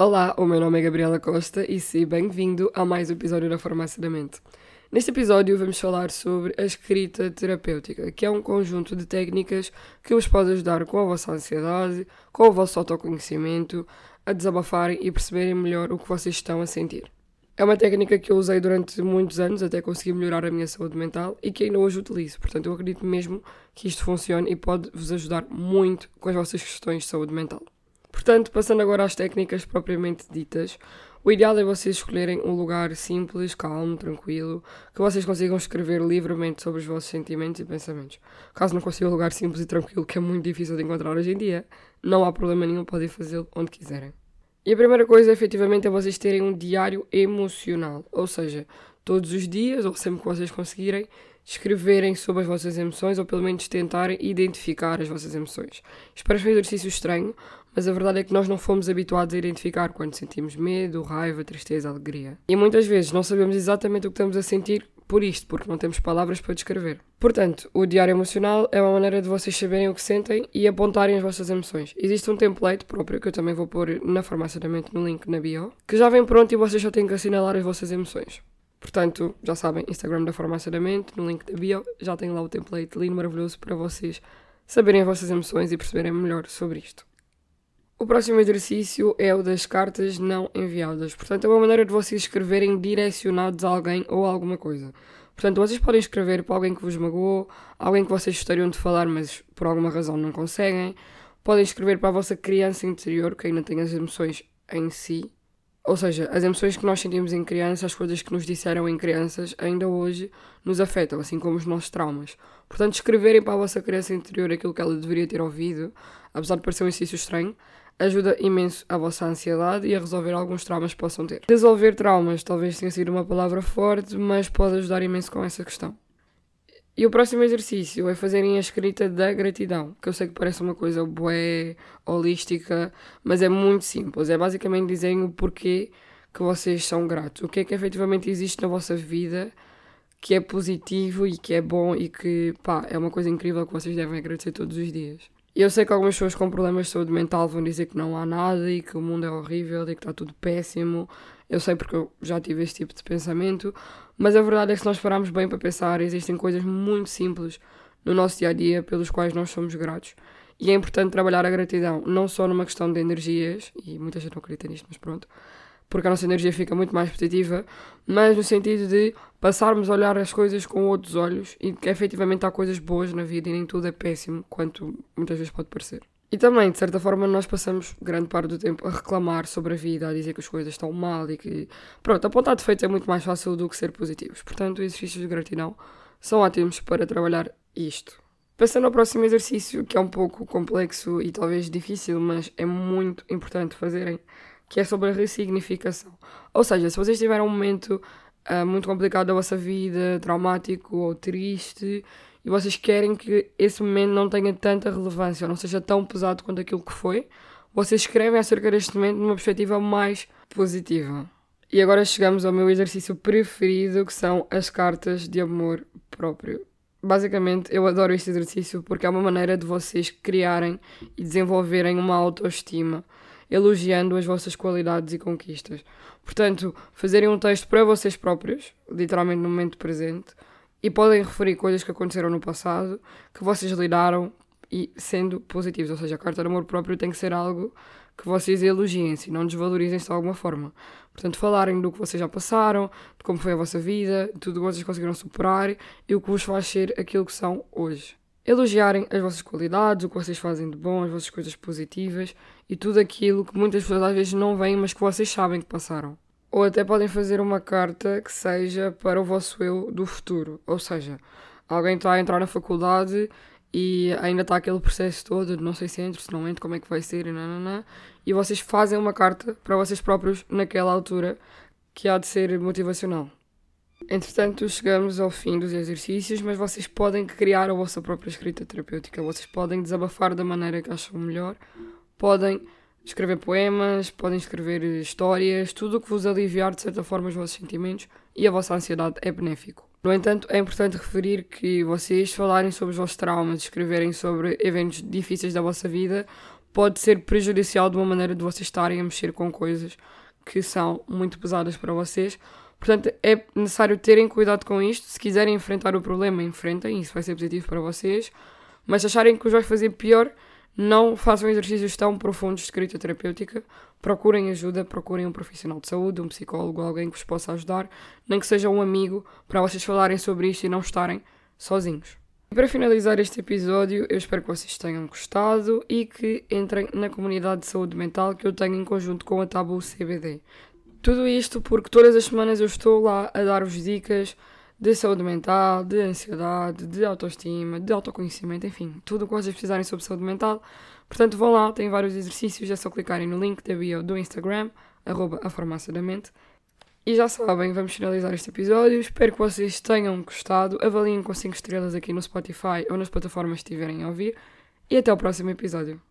Olá, o meu nome é Gabriela Costa e seja bem-vindo a mais um episódio da Farmácia da Mente. Neste episódio vamos falar sobre a escrita terapêutica, que é um conjunto de técnicas que vos pode ajudar com a vossa ansiedade, com o vosso autoconhecimento, a desabafarem e perceberem melhor o que vocês estão a sentir. É uma técnica que eu usei durante muitos anos até conseguir melhorar a minha saúde mental e que ainda hoje utilizo. Portanto, eu acredito mesmo que isto funcione e pode vos ajudar muito com as vossas questões de saúde mental. Portanto, passando agora às técnicas propriamente ditas, o ideal é vocês escolherem um lugar simples, calmo, tranquilo, que vocês consigam escrever livremente sobre os vossos sentimentos e pensamentos. Caso não consigam um lugar simples e tranquilo, que é muito difícil de encontrar hoje em dia, não há problema nenhum, podem fazê-lo onde quiserem. E a primeira coisa, efetivamente, é vocês terem um diário emocional, ou seja, todos os dias, ou sempre que vocês conseguirem, escreverem sobre as vossas emoções, ou pelo menos tentarem identificar as vossas emoções. Isto parece um exercício estranho, mas a verdade é que nós não fomos habituados a identificar quando sentimos medo, raiva, tristeza, alegria. E muitas vezes não sabemos exatamente o que estamos a sentir por isto, porque não temos palavras para descrever. Portanto, o diário emocional é uma maneira de vocês saberem o que sentem e apontarem as vossas emoções. Existe um template próprio que eu também vou pôr na farmácia no link na bio, que já vem pronto e vocês só têm que assinalar as vossas emoções. Portanto, já sabem, Instagram da Farmácia da Mente, no link da bio, já tem lá o template lindo, maravilhoso para vocês saberem as vossas emoções e perceberem melhor sobre isto. O próximo exercício é o das cartas não enviadas. Portanto, é uma maneira de vocês escreverem direcionados a alguém ou a alguma coisa. Portanto, vocês podem escrever para alguém que vos magoou, alguém que vocês gostariam de falar, mas por alguma razão não conseguem. Podem escrever para a vossa criança interior, que ainda tem as emoções em si. Ou seja, as emoções que nós sentimos em criança, as coisas que nos disseram em crianças, ainda hoje nos afetam, assim como os nossos traumas. Portanto, escreverem para a vossa criança interior aquilo que ela deveria ter ouvido, apesar de parecer um exercício estranho, ajuda imenso a vossa ansiedade e a resolver alguns traumas que possam ter. Resolver traumas talvez tenha sido uma palavra forte, mas pode ajudar imenso com essa questão. E o próximo exercício é fazerem a escrita da gratidão, que eu sei que parece uma coisa bué, holística, mas é muito simples. É basicamente dizerem o porquê que vocês são gratos. O que é que efetivamente existe na vossa vida que é positivo e que é bom e que, pá, é uma coisa incrível que vocês devem agradecer todos os dias. Eu sei que algumas pessoas com problemas de saúde mental vão dizer que não há nada e que o mundo é horrível e que está tudo péssimo. Eu sei porque eu já tive este tipo de pensamento, mas a verdade é que se nós pararmos bem para pensar, existem coisas muito simples no nosso dia a dia pelos quais nós somos gratos. E é importante trabalhar a gratidão, não só numa questão de energias, e muita gente não acredita nisto, mas pronto, porque a nossa energia fica muito mais positiva, mas no sentido de passarmos a olhar as coisas com outros olhos e que efetivamente há coisas boas na vida e nem tudo é péssimo, quanto muitas vezes pode parecer. E também, de certa forma, nós passamos grande parte do tempo a reclamar sobre a vida, a dizer que as coisas estão mal e que. Pronto, apontar defeitos é muito mais fácil do que ser positivos. Portanto, exercícios de gratidão são ótimos para trabalhar isto. Passando ao próximo exercício, que é um pouco complexo e talvez difícil, mas é muito importante fazerem, que é sobre a ressignificação. Ou seja, se vocês tiverem um momento uh, muito complicado da vossa vida, traumático ou triste, e vocês querem que esse momento não tenha tanta relevância, ou não seja tão pesado quanto aquilo que foi, vocês escrevem acerca deste momento numa perspectiva mais positiva. E agora chegamos ao meu exercício preferido, que são as cartas de amor próprio. Basicamente, eu adoro este exercício porque é uma maneira de vocês criarem e desenvolverem uma autoestima elogiando as vossas qualidades e conquistas. Portanto, fazerem um texto para vocês próprios, literalmente no momento presente, e podem referir coisas que aconteceram no passado, que vocês lidaram e sendo positivos. Ou seja, a carta de amor próprio tem que ser algo que vocês elogiem-se, não desvalorizem-se de alguma forma. Portanto, falarem do que vocês já passaram, de como foi a vossa vida, tudo o que vocês conseguiram superar e o que vos faz ser aquilo que são hoje elogiarem as vossas qualidades, o que vocês fazem de bom, as vossas coisas positivas e tudo aquilo que muitas pessoas às vezes não veem, mas que vocês sabem que passaram. Ou até podem fazer uma carta que seja para o vosso eu do futuro. Ou seja, alguém está a entrar na faculdade e ainda está aquele processo todo de não sei se entro, se não entro, como é que vai ser e nananã, e vocês fazem uma carta para vocês próprios naquela altura que há de ser motivacional. Entretanto, chegamos ao fim dos exercícios, mas vocês podem criar a vossa própria escrita terapêutica. Vocês podem desabafar da maneira que acham melhor, podem escrever poemas, podem escrever histórias, tudo o que vos aliviar de certa forma os vossos sentimentos e a vossa ansiedade é benéfico. No entanto, é importante referir que vocês falarem sobre os vossos traumas, escreverem sobre eventos difíceis da vossa vida, pode ser prejudicial de uma maneira de vocês estarem a mexer com coisas que são muito pesadas para vocês. Portanto, é necessário terem cuidado com isto. Se quiserem enfrentar o problema, enfrentem, isso vai ser positivo para vocês. Mas se acharem que os vai fazer pior, não façam exercícios tão profundos de escrita terapêutica. Procurem ajuda, procurem um profissional de saúde, um psicólogo, alguém que vos possa ajudar, nem que seja um amigo, para vocês falarem sobre isto e não estarem sozinhos. E para finalizar este episódio, eu espero que vocês tenham gostado e que entrem na comunidade de saúde mental que eu tenho em conjunto com a Tabu CBD. Tudo isto porque todas as semanas eu estou lá a dar-vos dicas de saúde mental, de ansiedade, de autoestima, de autoconhecimento, enfim, tudo o que vocês precisarem sobre saúde mental. Portanto, vão lá, tem vários exercícios, é só clicarem no link da bio do Instagram, arroba a farmácia da mente. E já sabem, vamos finalizar este episódio. Espero que vocês tenham gostado. Avaliem com 5 estrelas aqui no Spotify ou nas plataformas que estiverem a ouvir. E até o próximo episódio.